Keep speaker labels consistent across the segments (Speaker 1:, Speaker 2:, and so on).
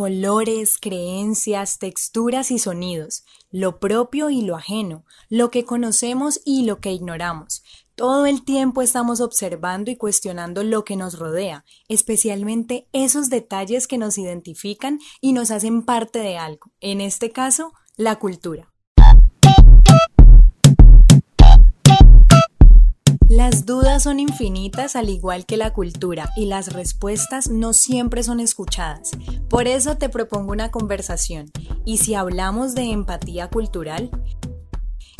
Speaker 1: colores, creencias, texturas y sonidos, lo propio y lo ajeno, lo que conocemos y lo que ignoramos. Todo el tiempo estamos observando y cuestionando lo que nos rodea, especialmente esos detalles que nos identifican y nos hacen parte de algo, en este caso, la cultura. Las dudas son infinitas al igual que la cultura y las respuestas no siempre son escuchadas. Por eso te propongo una conversación. Y si hablamos de empatía cultural,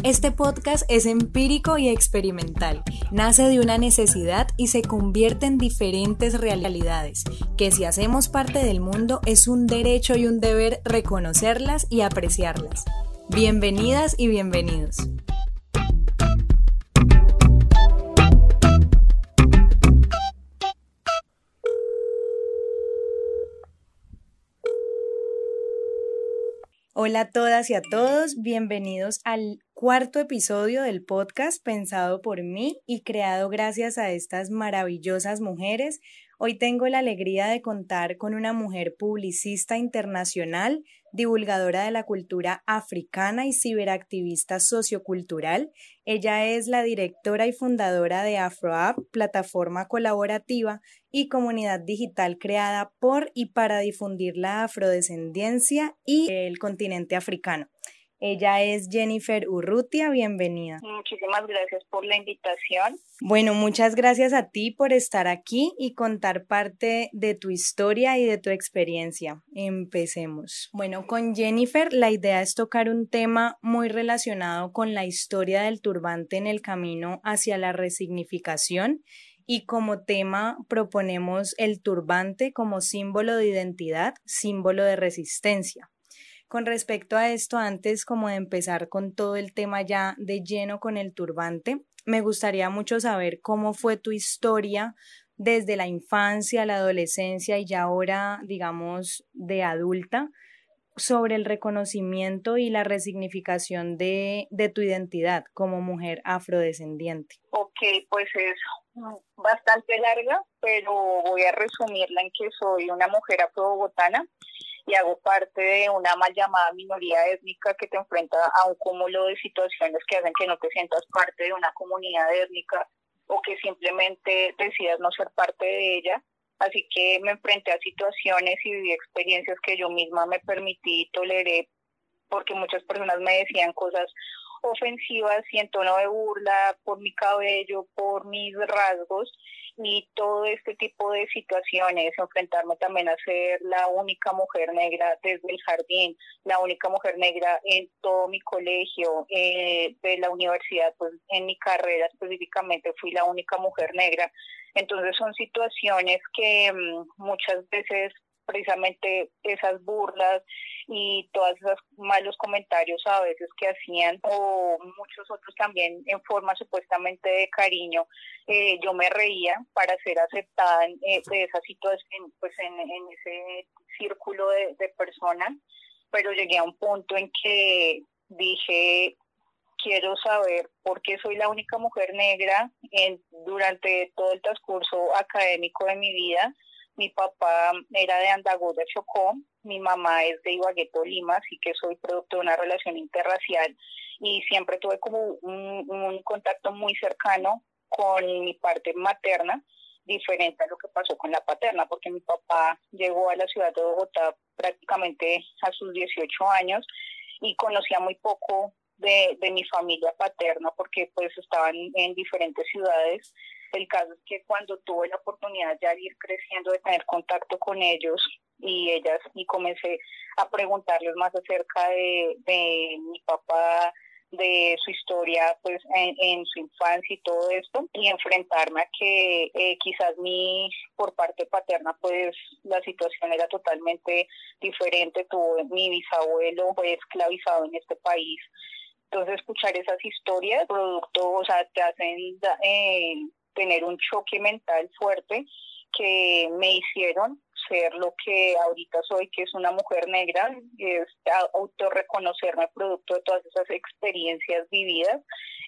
Speaker 1: este podcast es empírico y experimental. Nace de una necesidad y se convierte en diferentes realidades, que si hacemos parte del mundo es un derecho y un deber reconocerlas y apreciarlas. Bienvenidas y bienvenidos. Hola a todas y a todos, bienvenidos al cuarto episodio del podcast pensado por mí y creado gracias a estas maravillosas mujeres. Hoy tengo la alegría de contar con una mujer publicista internacional, divulgadora de la cultura africana y ciberactivista sociocultural. Ella es la directora y fundadora de AfroApp, plataforma colaborativa y comunidad digital creada por y para difundir la afrodescendencia y el continente africano. Ella es Jennifer Urrutia, bienvenida.
Speaker 2: Muchísimas gracias por la invitación.
Speaker 1: Bueno, muchas gracias a ti por estar aquí y contar parte de tu historia y de tu experiencia. Empecemos. Bueno, con Jennifer la idea es tocar un tema muy relacionado con la historia del turbante en el camino hacia la resignificación y como tema proponemos el turbante como símbolo de identidad, símbolo de resistencia. Con respecto a esto, antes como de empezar con todo el tema ya de lleno con el turbante, me gustaría mucho saber cómo fue tu historia desde la infancia, la adolescencia y ya ahora, digamos, de adulta, sobre el reconocimiento y la resignificación de, de tu identidad como mujer afrodescendiente.
Speaker 2: Ok, pues es bastante larga, pero voy a resumirla en que soy una mujer afro-bogotana y hago parte de una mal llamada minoría étnica que te enfrenta a un cúmulo de situaciones que hacen que no te sientas parte de una comunidad étnica o que simplemente decidas no ser parte de ella. Así que me enfrenté a situaciones y viví experiencias que yo misma me permití y toleré porque muchas personas me decían cosas ofensivas y en tono de burla por mi cabello, por mis rasgos y todo este tipo de situaciones, enfrentarme también a ser la única mujer negra desde el jardín, la única mujer negra en todo mi colegio, eh, de la universidad, pues en mi carrera específicamente fui la única mujer negra. Entonces son situaciones que mm, muchas veces precisamente esas burlas y todos esos malos comentarios a veces que hacían o muchos otros también en forma supuestamente de cariño, eh, yo me reía para ser aceptada en, eh, de esa situación, pues en, ese círculo de, personas, pero llegué a un punto en que dije, quiero saber por qué soy la única mujer negra durante todo el transcurso académico de mi vida mi papá era de Andagó de Chocó, mi mamá es de Ibagué, Lima, así que soy producto de una relación interracial y siempre tuve como un, contacto muy cercano con mi parte materna, diferente a lo que pasó con la paterna, porque mi papá llegó a la ciudad de Bogotá prácticamente a sus 18 años y conocía muy poco de, de mi familia paterna porque pues estaban en diferentes ciudades el caso es que cuando tuve la oportunidad ya de ir creciendo, de tener contacto con ellos y ellas, y comencé a preguntarles más acerca de, mi papá, de su historia pues en, su infancia y todo esto y enfrentarme a que eh, quizás mi por parte paterna pues la situación era totalmente diferente. Tuvo mi bisabuelo fue esclavizado en este país. Entonces escuchar esas historias producto o sea te hacen eh, tener un choque mental fuerte que me hicieron ser lo que ahorita soy, que es una mujer negra, es autorreconocerme producto de todas esas experiencias vividas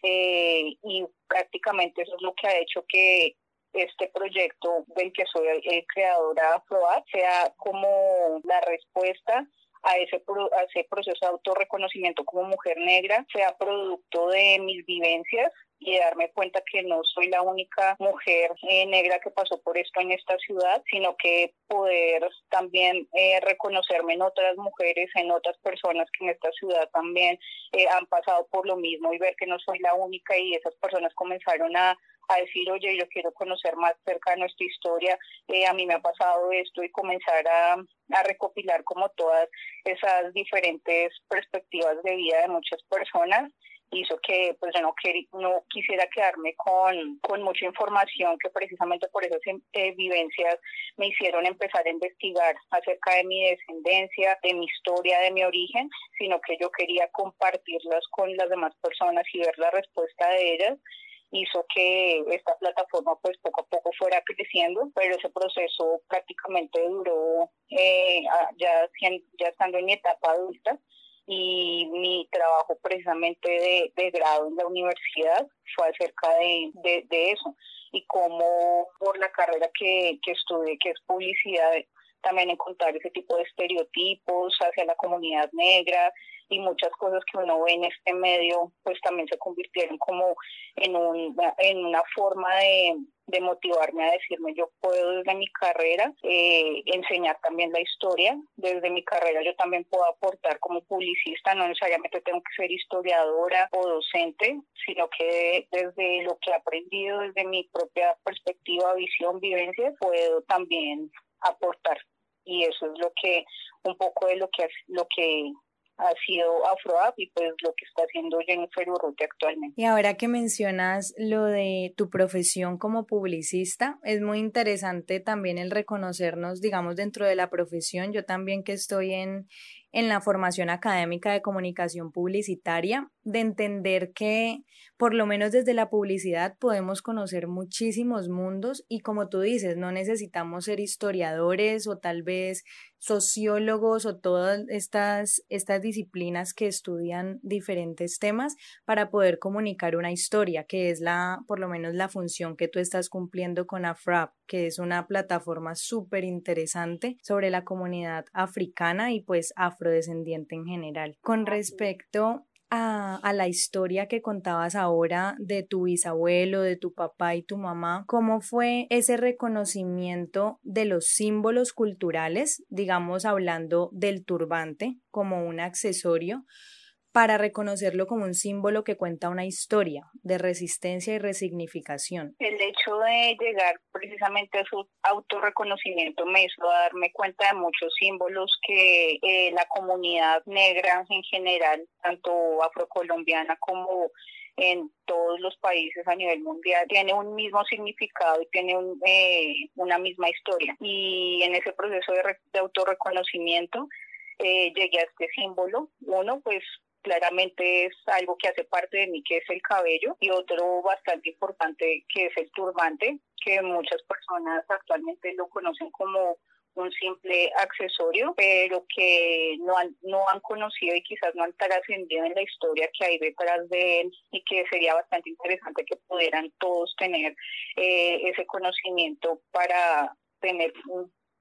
Speaker 2: eh, y prácticamente eso es lo que ha hecho que este proyecto del que soy el creadora Afroat sea como la respuesta a ese, a ese proceso de autorreconocimiento como mujer negra sea producto de mis vivencias y darme cuenta que no soy la única mujer eh, negra que pasó por esto en esta ciudad, sino que poder también eh, reconocerme en otras mujeres, en otras personas que en esta ciudad también eh, han pasado por lo mismo y ver que no soy la única y esas personas comenzaron a, decir, oye, yo quiero conocer más cerca de nuestra historia, eh, a mí me ha pasado esto y comenzar a, a, recopilar como todas esas diferentes perspectivas de vida de muchas personas hizo que pues yo no, no quisiera quedarme con, con mucha información que precisamente por esas eh, vivencias me hicieron empezar a investigar acerca de mi descendencia, de mi historia, de mi origen, sino que yo quería compartirlas con las demás personas y ver la respuesta de ellas. Hizo que esta plataforma pues poco a poco fuera creciendo, pero ese proceso prácticamente duró eh, ya, ya estando en mi etapa adulta y mi trabajo precisamente de, de grado en la universidad fue acerca de, de, eso. Y cómo por la carrera que, que estudié, que es publicidad, también encontrar ese tipo de estereotipos hacia la comunidad negra y muchas cosas que uno ve en este medio, pues también se convirtieron como en, un, en una forma de, motivarme a decirme yo puedo desde mi carrera eh, enseñar también la historia. Desde mi carrera yo también puedo aportar como publicista, no necesariamente tengo que ser historiadora o docente, sino que desde lo que he aprendido, desde mi propia perspectiva, visión, vivencia, puedo también aportar. Y eso es lo que, un poco de lo que, lo que ha sido AfroApp y pues lo que está haciendo Jennifer Urrutia actualmente.
Speaker 1: Y ahora que mencionas lo de tu profesión como publicista, es muy interesante también el reconocernos, digamos, dentro de la profesión. Yo también que estoy en, en la formación académica de comunicación publicitaria, de entender que por lo menos desde la publicidad podemos conocer muchísimos mundos y como tú dices, no necesitamos ser historiadores o tal vez sociólogos o todas estas, estas disciplinas que estudian diferentes temas para poder comunicar una historia, que es la, por lo menos la función que tú estás cumpliendo con AFRAP, que es una plataforma súper interesante sobre la comunidad africana y pues afrodescendiente en general. Con respecto a, a, la historia que contabas ahora de tu bisabuelo, de tu papá y tu mamá, ¿cómo fue ese reconocimiento de los símbolos culturales, digamos hablando del turbante como un accesorio? Para reconocerlo como un símbolo que cuenta una historia de resistencia y resignificación.
Speaker 2: El hecho de llegar precisamente a su autorreconocimiento me hizo darme cuenta de muchos símbolos que eh, la comunidad negra en general, tanto afrocolombiana como en todos los países a nivel mundial tiene un mismo significado y tiene eh, una misma historia. Y en ese proceso de, de autorreconocimiento eh, llegué a este símbolo. Uno, pues claramente es algo que hace parte de mí, que es el cabello, y otro bastante importante, que es el turbante, que muchas personas actualmente lo conocen como un simple accesorio, pero que no han, no han conocido y quizás no han trascendido en la historia que hay detrás de él y que sería bastante interesante que pudieran todos tener eh, ese conocimiento para tener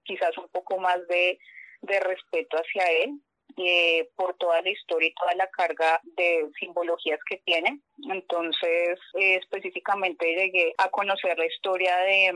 Speaker 2: quizás un poco más de, de respeto hacia él eh, por toda la historia y toda la carga de simbologías que tiene. Entonces, eh, específicamente llegué a conocer la historia de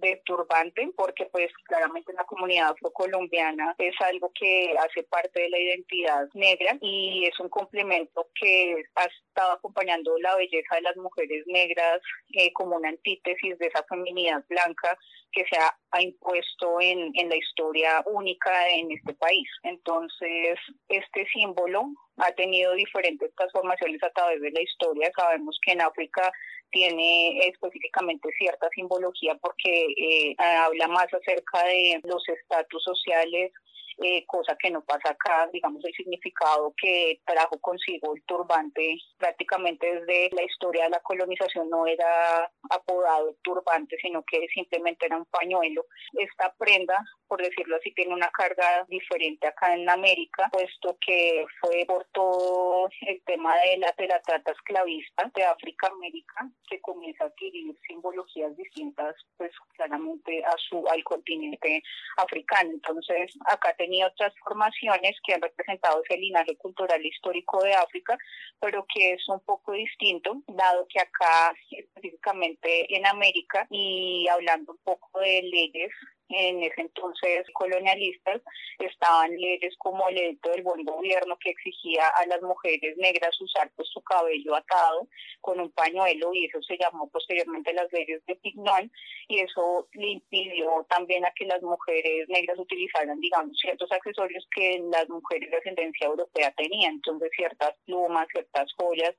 Speaker 2: de turbante, porque pues claramente la comunidad afrocolombiana es algo que hace parte de la identidad negra y es un complemento que ha estado acompañando la belleza de las mujeres negras eh, como una antítesis de esa feminidad blanca que se ha, impuesto en, en la historia única en este país. Entonces, este símbolo ha tenido diferentes transformaciones a través de la historia. Sabemos que en África tiene específicamente cierta simbología porque eh, habla más acerca de los estatus sociales, eh, cosa que no pasa acá, digamos, el significado que trajo consigo el turbante prácticamente desde la historia de la colonización no era apodado turbante, sino que simplemente era un pañuelo. Esta prenda, por decirlo así, tiene una carga diferente acá en América, puesto que fue por todo el tema de la, de la trata esclavista de África América que comienza a adquirir simbologías distintas, pues claramente a su, al continente africano. Entonces, acá tenemos tenido transformaciones que han representado ese linaje cultural histórico de África, pero que es un poco distinto, dado que acá específicamente en América y hablando un poco de leyes en ese entonces colonialistas, estaban leyes como el edicto del buen gobierno que exigía a las mujeres negras usar pues su cabello atado con un pañuelo y eso se llamó posteriormente las leyes de Pignon y eso le impidió también a que las mujeres negras utilizaran digamos ciertos accesorios que las mujeres de ascendencia europea tenían, entonces ciertas plumas, ciertas joyas,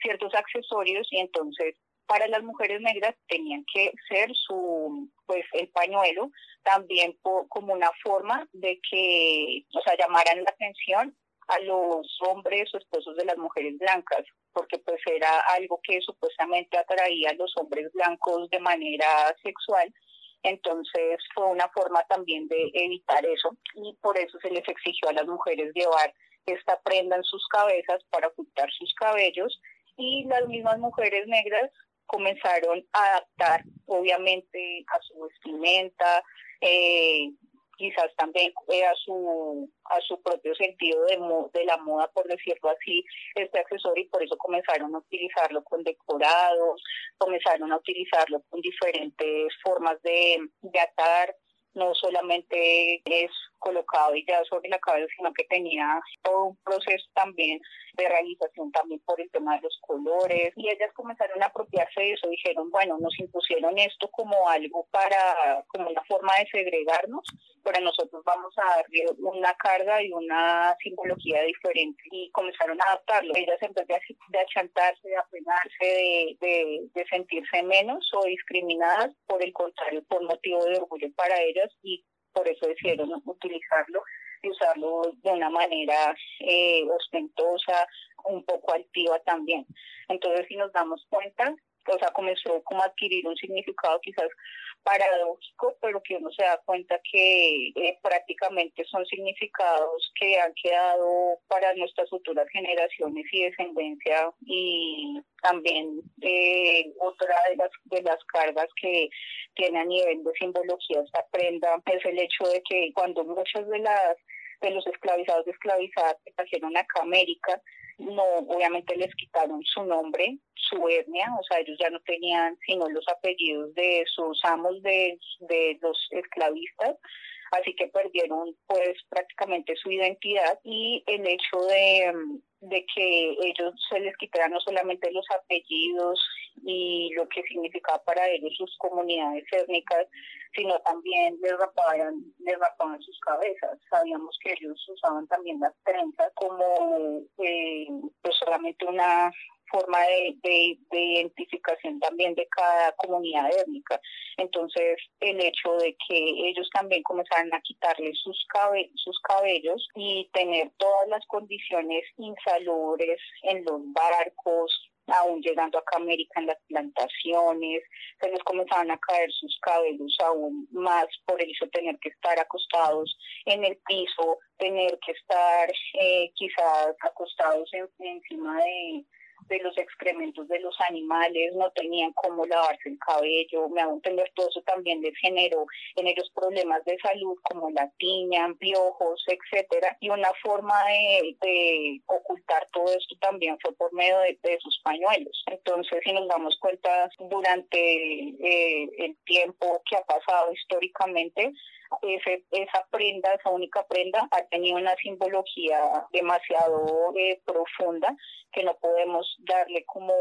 Speaker 2: ciertos accesorios y entonces para las mujeres negras tenían que ser su pues el pañuelo también como una forma de que o sea llamaran la atención a los hombres o esposos de las mujeres blancas porque pues era algo que supuestamente atraía a los hombres blancos de manera sexual. Entonces fue una forma también de evitar eso y por eso se les exigió a las mujeres llevar esta prenda en sus cabezas para ocultar sus cabellos y las mismas mujeres negras comenzaron a adaptar, obviamente, a su vestimenta, eh, quizás también eh, a su a su propio sentido de, de la moda, por decirlo así, este accesorio y por eso comenzaron a utilizarlo con decorados, comenzaron a utilizarlo con diferentes formas de, de atar, no solamente es colocado y ya sobre la cabeza, sino que tenía todo un proceso también de realización también por el tema de los colores. Y ellas comenzaron a apropiarse de eso, dijeron, bueno, nos impusieron esto como algo para, como una forma de segregarnos, pero nosotros vamos a darle una carga y una simbología diferente y comenzaron a adaptarlo. Ellas en vez de, achantarse, de apenarse, de, de, de sentirse menos o discriminadas, por el contrario, por motivo de orgullo para ellas y por eso decidieron utilizarlo y usarlo de una manera eh, ostentosa, un poco altiva también. Entonces, si nos damos cuenta, o sea, comenzó como a adquirir un significado quizás paradójico, pero que uno se da cuenta que eh, prácticamente son significados que han quedado para nuestras futuras generaciones y descendencia y también eh, otra de las, de las cargas que tiene a nivel de simbología esta prenda es el hecho de que cuando muchas de las de los esclavizados y esclavizadas que trajeron acá América, no, obviamente les quitaron su nombre, su etnia, o sea, ellos ya no tenían sino los apellidos de sus amos de, de los esclavistas, así que perdieron pues prácticamente su identidad y el hecho de, de que ellos se les quitaran no solamente los apellidos y lo que significaba para ellos sus comunidades étnicas, sino también les rapaban, les rapaban sus cabezas. Sabíamos que ellos usaban también las trenzas como eh, pues solamente una forma de, de, identificación también de cada comunidad étnica. Entonces, el hecho de que ellos también comenzaran a quitarle sus, sus cabellos y tener todas las condiciones insalubres en los barcos, aún llegando acá a América en las plantaciones, se les comenzaban a caer sus cabellos aún más por de tener que estar acostados en el piso, tener que estar eh, quizás acostados encima de de los excrementos de los animales, no tenían cómo lavarse el cabello, me hago entender todo eso también les generó en ellos problemas de salud como la tiña, piojos, etcétera, y una forma de, ocultar todo esto también fue por medio de, sus pañuelos. Entonces, si nos damos cuenta durante eh, el tiempo que ha pasado históricamente, ese, esa prenda, esa única prenda, ha tenido una simbología demasiado eh, profunda que no podemos darle como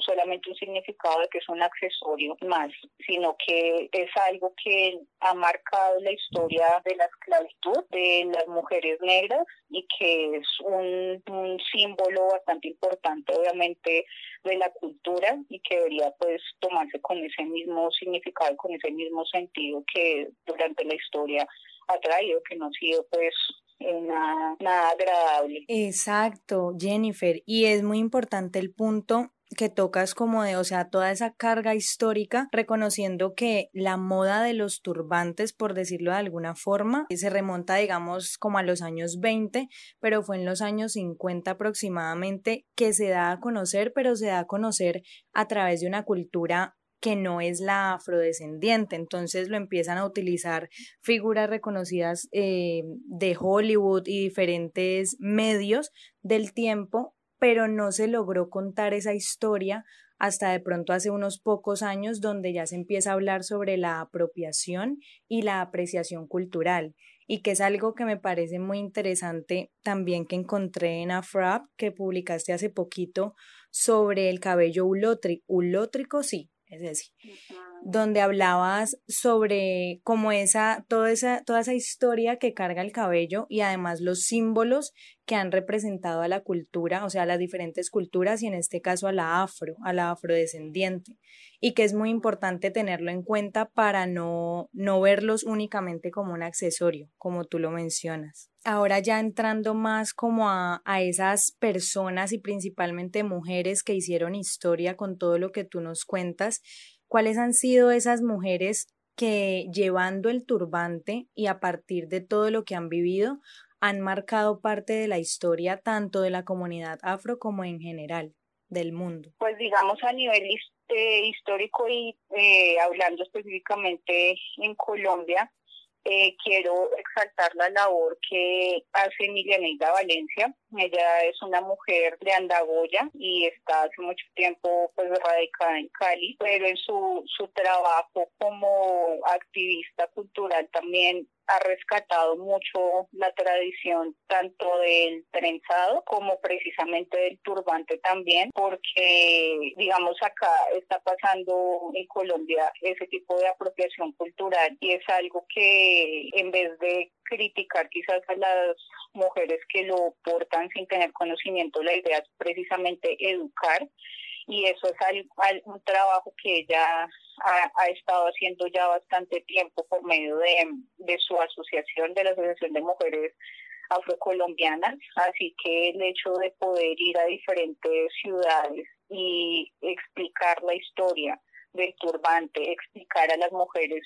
Speaker 2: solamente un significado de que es un accesorio más, sino que es algo que ha marcado la historia de la esclavitud de las mujeres negras y que es un, un símbolo bastante importante, obviamente, de la cultura y que debería pues tomarse con ese mismo significado, con ese mismo sentido que durante la historia ha traído, que no ha sido pues nada, agradable.
Speaker 1: Exacto, Jennifer, y es muy importante el punto que tocas como de, o sea, toda esa carga histórica, reconociendo que la moda de los turbantes, por decirlo de alguna forma, se remonta, digamos, como a los años 20, pero fue en los años 50 aproximadamente que se da a conocer, pero se da a conocer a través de una cultura que no es la afrodescendiente. Entonces lo empiezan a utilizar figuras reconocidas eh, de Hollywood y diferentes medios del tiempo, pero no se logró contar esa historia hasta de pronto hace unos pocos años donde ya se empieza a hablar sobre la apropiación y la apreciación cultural y que es algo que me parece muy interesante también que encontré en Afrap que publicaste hace poquito sobre el cabello ulótrico, ulótrico sí, es decir, donde hablabas sobre cómo esa, toda esa, toda esa historia que carga el cabello y además los símbolos que han representado a la cultura, o sea, a las diferentes culturas y en este caso a la afro, a la afrodescendiente, y que es muy importante tenerlo en cuenta para no, no verlos únicamente como un accesorio, como tú lo mencionas. Ahora ya entrando más como a, a esas personas y principalmente mujeres que hicieron historia con todo lo que tú nos cuentas, ¿cuáles han sido esas mujeres que llevando el turbante y a partir de todo lo que han vivido han marcado parte de la historia tanto de la comunidad afro como en general del mundo?
Speaker 2: Pues digamos a nivel eh, histórico y eh, hablando específicamente en Colombia, eh, quiero exaltar la labor que hace Emilianeida Valencia. Ella es una mujer de Andagoya y está hace mucho tiempo pues radicada en Cali, pero en su, su trabajo como activista cultural también ha rescatado mucho la tradición tanto del trenzado como precisamente del turbante también, porque digamos acá está pasando en Colombia ese tipo de apropiación cultural y es algo que en vez de criticar quizás a las mujeres que lo portan sin tener conocimiento, la idea es precisamente educar y eso es un trabajo que ella ha, estado haciendo ya bastante tiempo por medio de, de su asociación, de la Asociación de Mujeres Afrocolombianas, así que el hecho de poder ir a diferentes ciudades y explicar la historia del turbante, explicar a las mujeres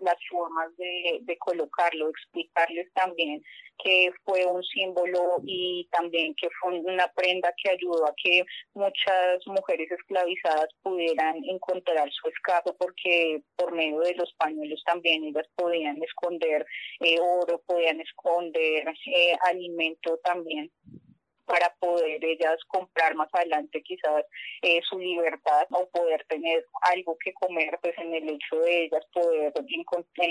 Speaker 2: las formas de, de, colocarlo, explicarles también que fue un símbolo y también que fue una prenda que ayudó a que muchas mujeres esclavizadas pudieran encontrar su escape porque por medio de los pañuelos también ellas podían esconder eh, oro, podían esconder eh, alimento también para poder ellas comprar más adelante quizás eh, su libertad o poder tener algo que comer pues en el hecho de ellas poder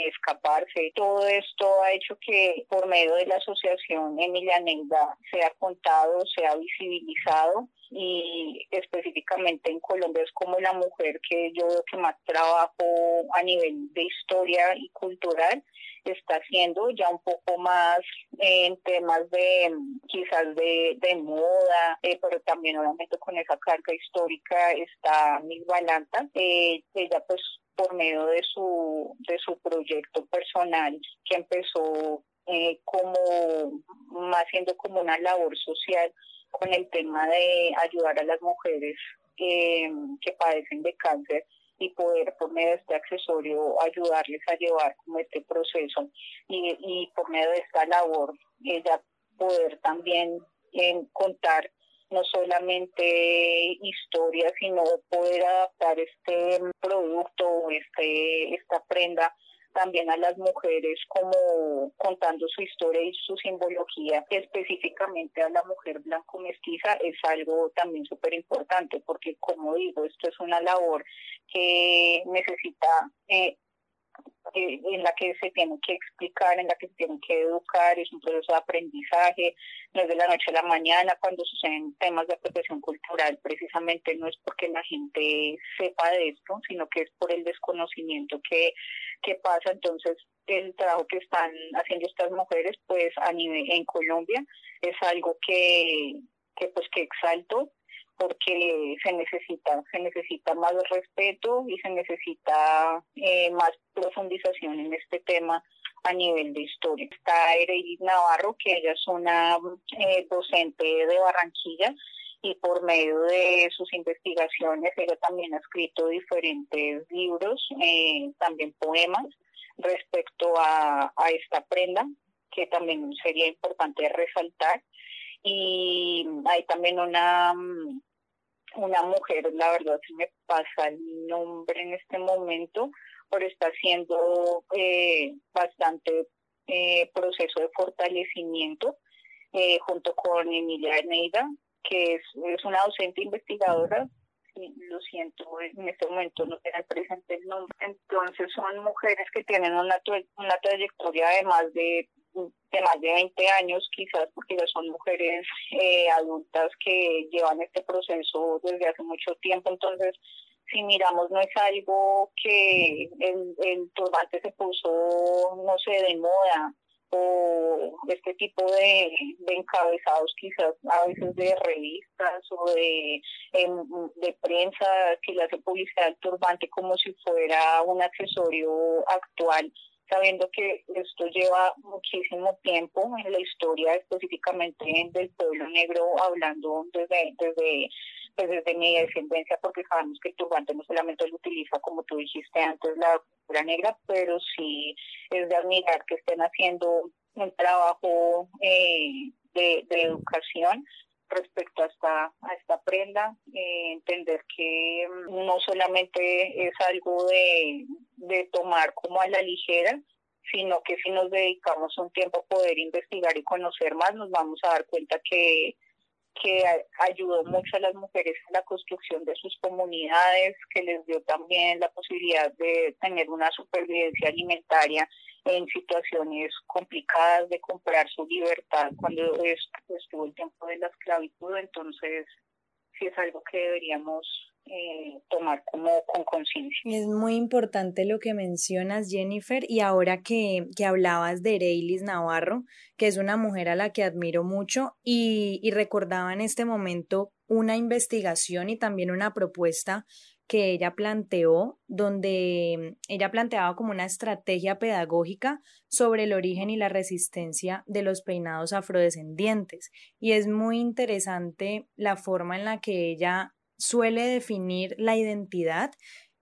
Speaker 2: escaparse. Todo esto ha hecho que por medio de la asociación Emilia Neida sea contado, sea visibilizado y específicamente en Colombia es como la mujer que yo veo que más trabajo a nivel de historia y cultural está haciendo ya un poco más en temas de quizás de, de moda, eh, pero también obviamente con esa carga histórica está Miss Balanta. Eh, ella pues por medio de su, de su proyecto personal que empezó eh, como más siendo como una labor social con el tema de ayudar a las mujeres que padecen de cáncer y poder por medio de este accesorio ayudarles a llevar como este proceso y, y por medio de esta labor ella poder también en contar no solamente historias, sino poder adaptar este producto, este, esta prenda también a las mujeres como contando su historia y su simbología específicamente a la mujer blanco mestiza es algo también súper importante porque como digo esto es una labor que necesita eh, eh, en la que se tiene que explicar, en la que se tiene que educar, es un proceso de aprendizaje, no es de la noche a la mañana cuando suceden temas de apropiación cultural, precisamente no es porque la gente sepa de esto, sino que es por el desconocimiento que, que pasa. Entonces, el trabajo que están haciendo estas mujeres, pues a nivel en Colombia, es algo que, que pues que exalto porque se necesita, se necesita más respeto y se necesita eh, más profundización en este tema a nivel de historia. Está Ereidis Navarro, que ella es una eh, docente de Barranquilla y por medio de sus investigaciones ella también ha escrito diferentes libros, eh, también poemas respecto a esta prenda que también sería importante resaltar y hay también una una mujer, la verdad se me pasa el nombre en este momento, pero está haciendo eh, bastante eh, proceso de fortalecimiento eh, junto con Emilia Neida, que es, es una docente investigadora lo siento, en este momento no tengo presente el nombre. Entonces son mujeres que tienen una, una trayectoria de más de, de más de 20 años, quizás porque ya son mujeres eh, adultas que llevan este proceso desde hace mucho tiempo. Entonces, si miramos, no es algo que el, turbante se puso, no sé, de moda o este tipo de, encabezados quizás a veces de revistas o de, em, de prensa que le hace publicidad al turbante como si fuera un accesorio actual sabiendo que esto lleva muchísimo tiempo en la historia específicamente del pueblo negro, hablando desde, desde, pues desde mi descendencia, porque sabemos que el turbante no solamente lo utiliza, como tú dijiste antes, la cultura negra, pero sí es de admirar que estén haciendo un trabajo eh, de, de educación respecto a esta, a esta prenda, eh, entender que mm, no solamente es algo de, de tomar como a la ligera, sino que si nos dedicamos un tiempo a poder investigar y conocer más, nos vamos a dar cuenta que, que ayudó mucho a las mujeres en la construcción de sus comunidades, que les dio también la posibilidad de tener una supervivencia alimentaria en situaciones complicadas de comprar su libertad cuando estuvo el tiempo de la esclavitud. Entonces, sí es algo que deberíamos eh, tomar como con conciencia.
Speaker 1: Es muy importante lo que mencionas, Jennifer, y ahora que, que hablabas de Reilis Navarro, que es una mujer a la que admiro mucho, y recordaba en este momento una investigación y también una propuesta que ella planteó, donde ella planteaba como una estrategia pedagógica sobre el origen y la resistencia de los peinados afrodescendientes. Y es muy interesante la forma en la que ella suele definir la identidad,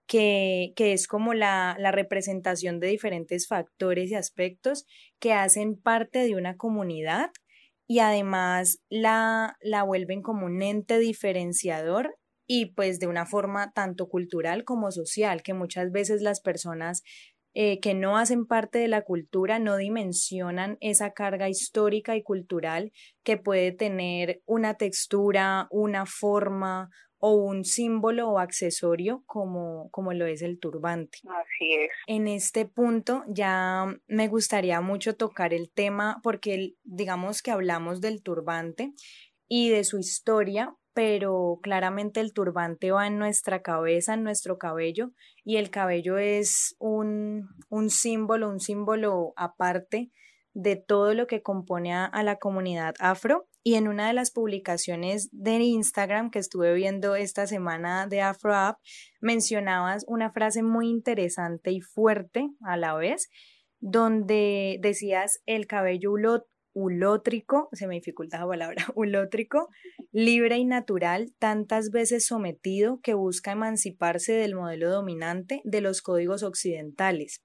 Speaker 1: que, que es como la, la representación de diferentes factores y aspectos que hacen parte de una comunidad y además la, la vuelven como un ente diferenciador y pues de una forma tanto cultural como social, que muchas veces las personas eh, que no hacen parte de la cultura no dimensionan esa carga histórica y cultural que puede tener una textura, una forma o un símbolo o accesorio como, como lo es el turbante.
Speaker 2: Así es.
Speaker 1: En este punto ya me gustaría mucho tocar el tema porque digamos que hablamos del turbante y de su historia, pero claramente el turbante va en nuestra cabeza, en nuestro cabello, y el cabello es un, un símbolo, un símbolo aparte de todo lo que compone a, la comunidad afro. Y en una de las publicaciones de Instagram que estuve viendo esta semana de Afro App, mencionabas una frase muy interesante y fuerte a la vez, donde decías el cabello ulótrico, se me dificulta la palabra, ulótrico, libre y natural, tantas veces sometido que busca emanciparse del modelo dominante de los códigos occidentales.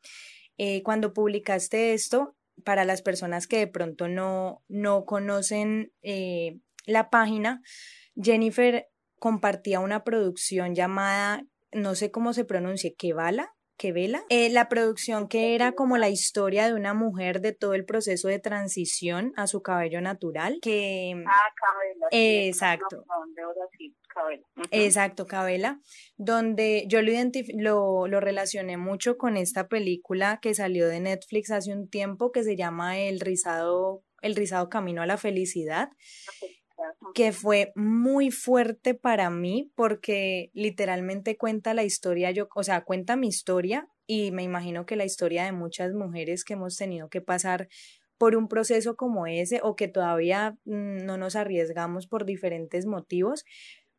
Speaker 1: Eh, cuando publicaste esto, para las personas que de pronto no, no conocen eh, la página, Jennifer compartía una producción llamada, no sé cómo se pronuncia, Kevala, que vela. Eh, la producción que era como la historia de una mujer de todo el proceso de transición a su cabello natural. Que,
Speaker 2: ah, cabela.
Speaker 1: exacto. Exacto, Cabela, donde yo lo, lo, lo relacioné mucho con esta película que salió de Netflix hace un tiempo que se llama El rizado, El rizado camino a la felicidad que fue muy fuerte para mí porque literalmente cuenta la historia, yo, o sea, cuenta mi historia y me imagino que la historia de muchas mujeres que hemos tenido que pasar por un proceso como ese o que todavía mm, no nos arriesgamos por diferentes motivos,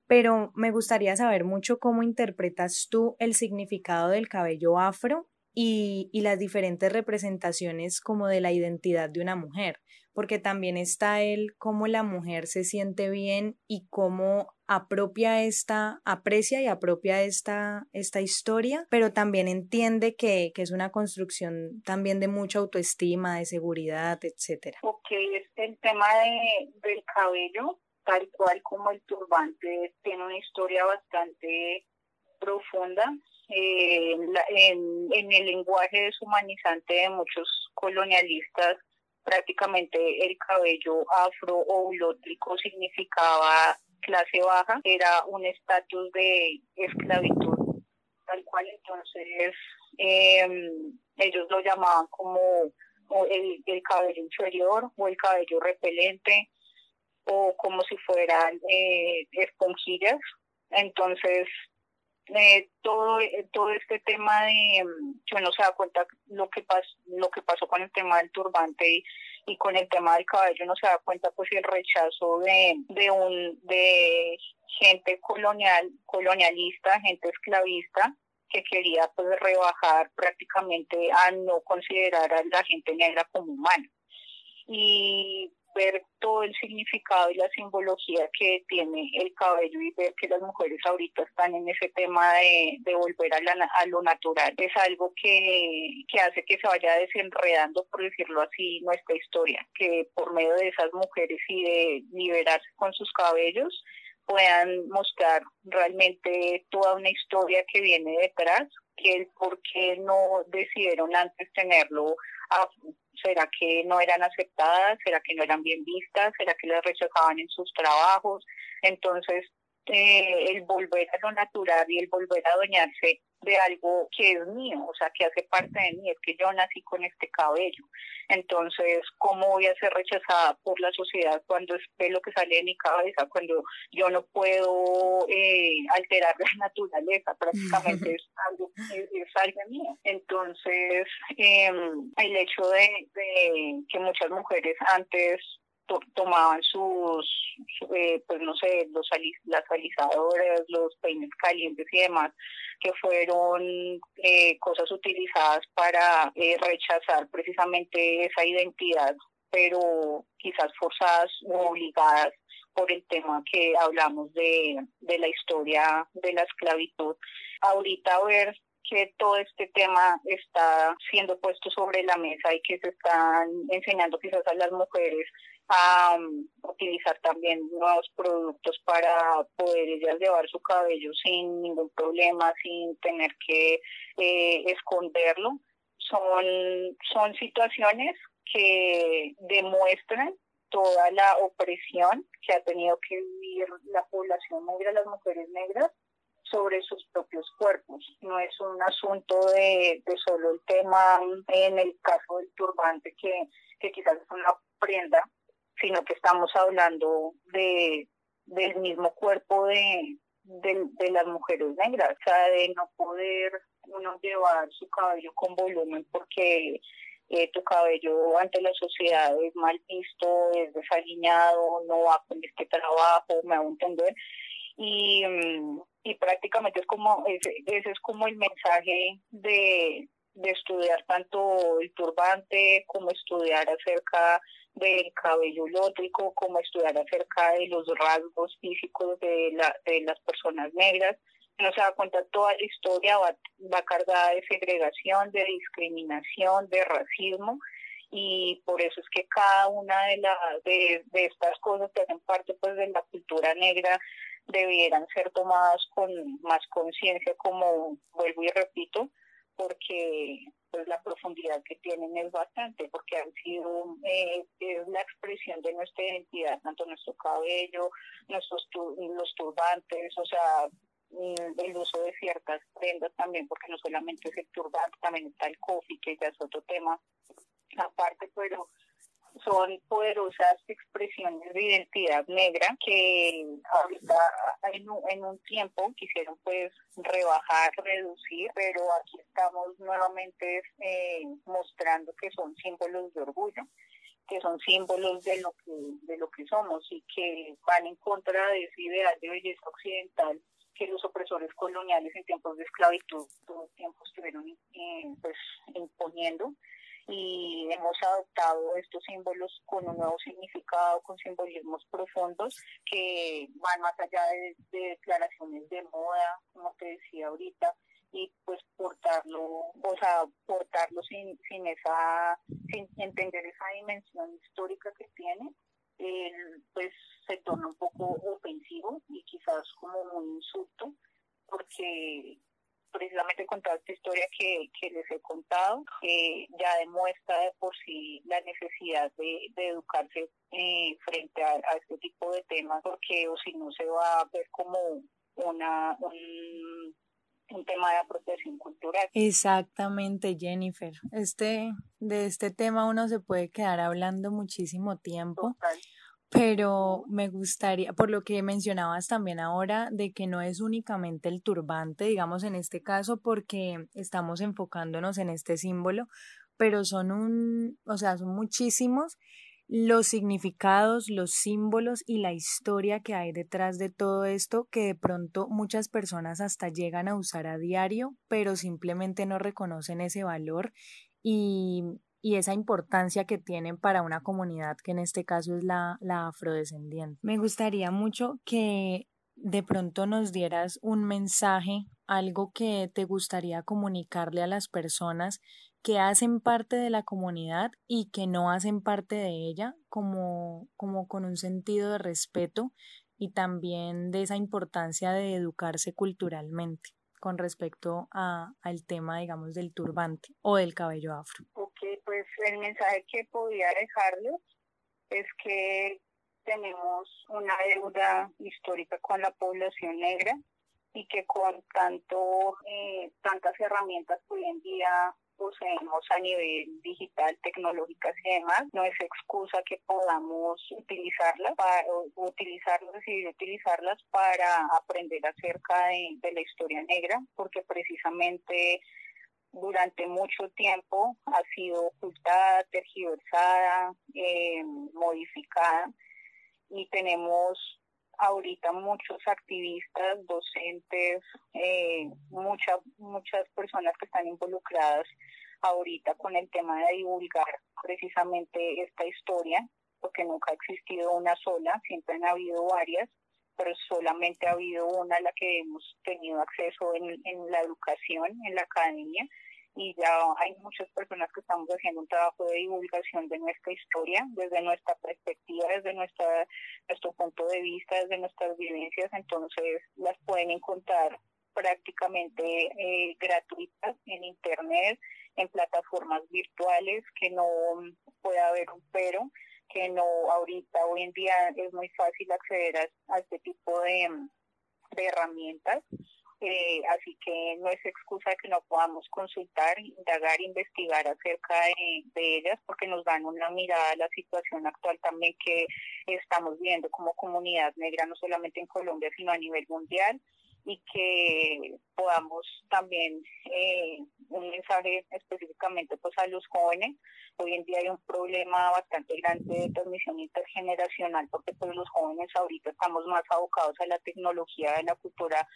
Speaker 1: pero me gustaría saber mucho cómo interpretas tú el significado del cabello afro y, y las diferentes representaciones como de la identidad de una mujer porque también está el cómo la mujer se siente bien y cómo apropia esta, aprecia y apropia esta, esta historia, pero también entiende que, que es una construcción también de mucha autoestima, de seguridad, etcétera.
Speaker 2: Ok, el tema de, del cabello tal cual como el turbante tiene una historia bastante profunda eh, en, en, el lenguaje deshumanizante de muchos colonialistas prácticamente el cabello afro o significaba clase baja, era un estatus de esclavitud, tal cual entonces em, ellos lo llamaban como el, el, cabello inferior o el cabello repelente o como si fueran eh, esponjillas. Entonces eh, todo eh, todo este tema de mm, no se da cuenta lo que pasó lo que pasó con el tema del turbante y, y, con el tema del cabello no se da cuenta pues el rechazo de, de un de gente colonial colonialista gente esclavista que quería pues rebajar prácticamente a no considerar a la gente negra como humana. Y ver todo el significado y la simbología que tiene el cabello y ver que las mujeres ahorita están en ese tema de, de volver a, la, a, lo natural es algo que, que hace que se vaya desenredando, por decirlo así, nuestra historia, que por medio de esas mujeres y de liberarse con sus cabellos puedan mostrar realmente toda una historia que viene detrás, que el por qué no decidieron antes tenerlo ¿Será que no eran aceptadas? ¿Será que no eran bien vistas? ¿Será que las rechazaban en sus trabajos? Entonces, eh, el volver a lo natural y el volver a adueñarse de algo que es mío, o sea, que hace parte de mí, es que yo nací con este cabello. Entonces, ¿cómo voy a ser rechazada por la sociedad cuando es lo que sale de mi cabeza, cuando yo no puedo eh, alterar la naturaleza? Prácticamente es algo, es, algo mío. Entonces, em, el hecho de, de que muchas mujeres antes tomaban sus, eh, pues no sé, los las alisadoras, los peines calientes y demás, que fueron eh, cosas utilizadas para eh, rechazar precisamente esa identidad, pero quizás forzadas o obligadas por el tema que hablamos de, de la historia de la esclavitud. Ahorita ver que todo este tema está siendo puesto sobre la mesa y que se están enseñando quizás a las mujeres a um, utilizar también nuevos productos para poder ellas llevar su cabello sin ningún problema, sin tener que eh, esconderlo. Son, son situaciones que demuestran toda la opresión que ha tenido que vivir la población negra, las mujeres negras, sobre sus propios cuerpos. No es un asunto de, de solo el tema en el caso del turbante, que, que quizás es una prenda sino que estamos hablando de del mismo cuerpo de, de, las mujeres negras, o sea, de no poder uno llevar su cabello con volumen porque eh, tu cabello ante la sociedad es mal visto, es desaliñado, no va con este trabajo, me hago entender. Y, mm, y prácticamente es como, ese, ese es como el mensaje de, de estudiar tanto el turbante como estudiar acerca del cabello lótrico, como estudiar acerca de los rasgos físicos de, la, de las personas negras. No se da cuenta, toda la historia va, va cargada de segregación, de discriminación, de racismo, y por eso es que cada una de, la, de, de estas cosas que hacen parte pues de la cultura negra debieran ser tomadas con más conciencia, como vuelvo y repito, porque pues la profundidad que tienen es bastante, porque han sido eh, es la expresión de nuestra identidad, tanto nuestro cabello, nuestros los turbantes, o sea, mm, el uso de ciertas prendas también, porque no solamente es el turbante, también está el coffee, que ya es otro tema aparte, pero son poderosas expresiones de identidad negra que ahorita en un, en un tiempo quisieron pues rebajar, reducir, pero aquí estamos nuevamente eh, mostrando que son símbolos de orgullo que son símbolos de lo que de lo que somos y que van en contra de ese ideal de belleza occidental que los opresores coloniales en tiempos de esclavitud todo el tiempo estuvieron eh, pues imponiendo y hemos adoptado estos símbolos con un nuevo significado, con simbolismos profundos que van más allá de, de declaraciones de moda, como te decía ahorita, y pues portarlo, o sea, portarlo sin, sin esa, sin entender esa dimensión histórica que tiene, eh, pues se torna un poco ofensivo y quizás como un insulto, porque precisamente con toda esta eh, ya demuestra de por sí la necesidad de, educarse eh, frente a, este tipo de temas, porque o si no se va a ver como una un, tema de apropiación cultural.
Speaker 1: Exactamente, Jennifer. Este de este tema uno se puede quedar hablando muchísimo tiempo pero me gustaría, por lo que mencionabas también ahora, de que no es únicamente el turbante, digamos en este caso, porque estamos enfocándonos en este símbolo, pero son un, o sea, son muchísimos los significados, los símbolos y la historia que hay detrás de todo esto que de pronto muchas personas hasta llegan a usar a diario, pero simplemente no reconocen ese valor y y esa importancia que tienen para una comunidad que en este caso es la, la afrodescendiente. Me gustaría mucho que de pronto nos dieras un mensaje, algo que te gustaría comunicarle a las personas que hacen parte de la comunidad y que no hacen parte de ella, como, como con un sentido de respeto y también de esa importancia de educarse culturalmente con respecto a, al tema, digamos, del turbante o del cabello afro.
Speaker 2: Pues el mensaje que podía dejarles es que tenemos una deuda histórica con la población negra y que con tanto eh, tantas herramientas hoy en día poseemos a nivel digital, tecnológicas y demás, no es excusa que podamos utilizarlas para utilizarlas y utilizarlas para aprender acerca de, de la historia negra, porque precisamente durante mucho tiempo ha sido ocultada, tergiversada, eh, modificada y tenemos ahorita muchos activistas, docentes, eh, muchas muchas personas que están involucradas ahorita con el tema de divulgar precisamente esta historia, porque nunca ha existido una sola, siempre han habido varias, pero solamente ha habido una a la que hemos tenido acceso en, en la educación, en la academia, y ya hay muchas personas que estamos haciendo un trabajo de divulgación de nuestra historia, desde nuestra perspectiva, desde nuestra, nuestro punto de vista, desde nuestras vivencias, entonces las pueden encontrar prácticamente eh, gratuitas en internet, en plataformas virtuales, que no puede haber un pero, que no ahorita, hoy en día es muy fácil acceder a, este tipo de, de herramientas eh, así que no es excusa que no podamos consultar, indagar, investigar acerca de, ellas, porque nos dan una mirada a la situación actual también que estamos viendo como comunidad negra, no solamente en Colombia, sino a nivel mundial y que podamos también eh, un mensaje específicamente pues a los jóvenes. Hoy en día hay un problema bastante grande de transmisión intergeneracional porque pues los jóvenes ahorita estamos más abocados a la tecnología de la cultura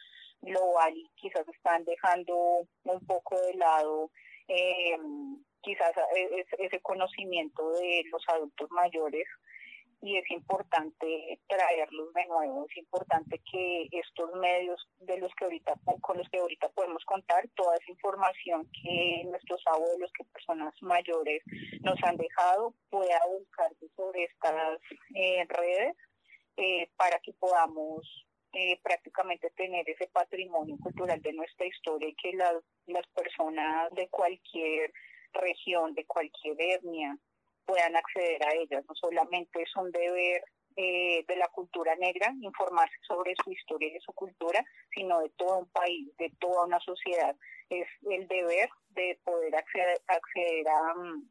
Speaker 2: global y quizás están dejando un poco de lado eh, quizás e, ese conocimiento de los adultos mayores. Y es importante traerlos de nuevo, es importante que estos medios de los que ahorita con los que ahorita podemos contar toda esa información que nuestros abuelos, que personas mayores nos han dejado pueda buscarse sobre estas eh, redes eh, para que podamos eh, prácticamente tener ese patrimonio cultural de nuestra historia y que las, las personas de cualquier región, de cualquier etnia, puedan acceder a ellas. No solamente es un deber eh, de la cultura negra informarse sobre su historia y su cultura, sino de todo un país, de toda una sociedad. Es el deber de poder acceder, acceder a, mm,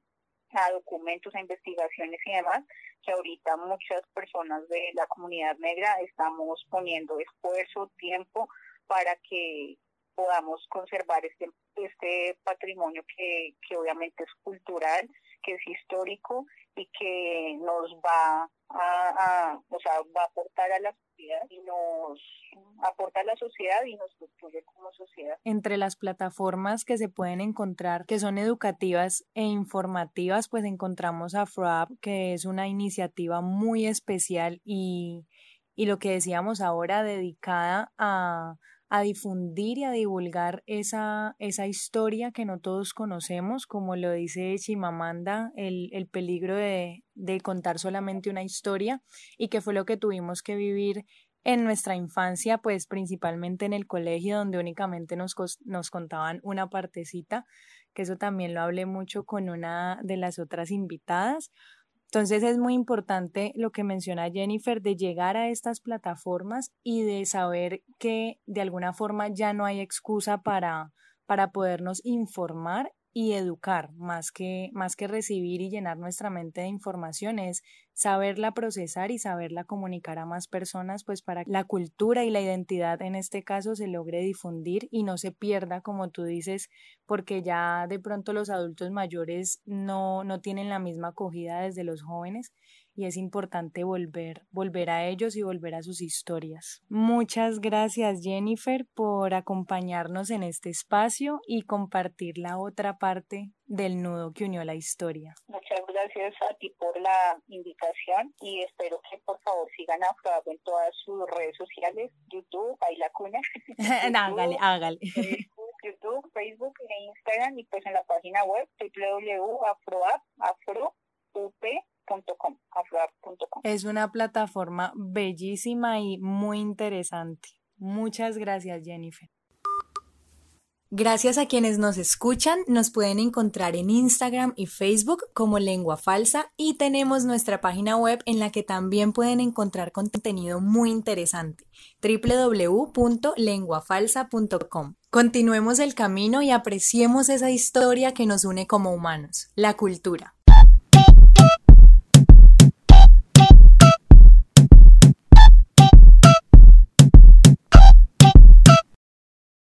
Speaker 2: a documentos, a investigaciones y demás, que ahorita muchas personas de la comunidad negra estamos poniendo esfuerzo, tiempo para que podamos conservar este, este patrimonio que, que obviamente es cultural, que es histórico y que nos va a, o sea, va a aportar a la sociedad y nos aporta a la sociedad y nos construye como sociedad.
Speaker 1: Entre las plataformas que se pueden encontrar que son educativas e informativas, pues encontramos AfroApp, que es una iniciativa muy especial y, y lo que decíamos ahora dedicada a a difundir y a divulgar esa, esa historia que no todos conocemos, como lo dice Chimamanda, el, el peligro de, de contar solamente una historia y que fue lo que tuvimos que vivir en nuestra infancia, pues principalmente en el colegio, donde únicamente nos, nos contaban una partecita que eso también lo hablé mucho con una de las otras invitadas. Entonces es muy importante lo que menciona Jennifer de llegar a estas plataformas y de saber que de alguna forma ya no hay excusa para, para podernos informar y educar, más que, más que recibir y llenar nuestra mente de información, es saberla procesar y saberla comunicar a más personas, pues para que la cultura y la identidad en este caso se logre difundir y no se pierda, como tú dices, porque ya de pronto los adultos mayores no, no tienen la misma acogida desde los jóvenes y es importante volver, volver a ellos y volver a sus historias. Muchas gracias Jennifer por acompañarnos en este espacio y compartir la otra parte del nudo que unió la historia.
Speaker 2: Muchas gracias a ti por la invitación y espero que por favor sigan a Afroab en todas sus redes sociales, YouTube, ahí la cuna.
Speaker 1: hágale, hágale.
Speaker 2: YouTube, Facebook e Instagram y pues en la página web www.afroab, afro,
Speaker 1: es una plataforma bellísima y muy interesante. Muchas gracias, Jennifer. Gracias a quienes nos escuchan, nos pueden encontrar en Instagram y Facebook como Lengua Falsa y tenemos nuestra página web en la que también pueden encontrar contenido muy interesante, www.lenguafalsa.com. Continuemos el camino y apreciemos esa historia que nos une como humanos, la cultura.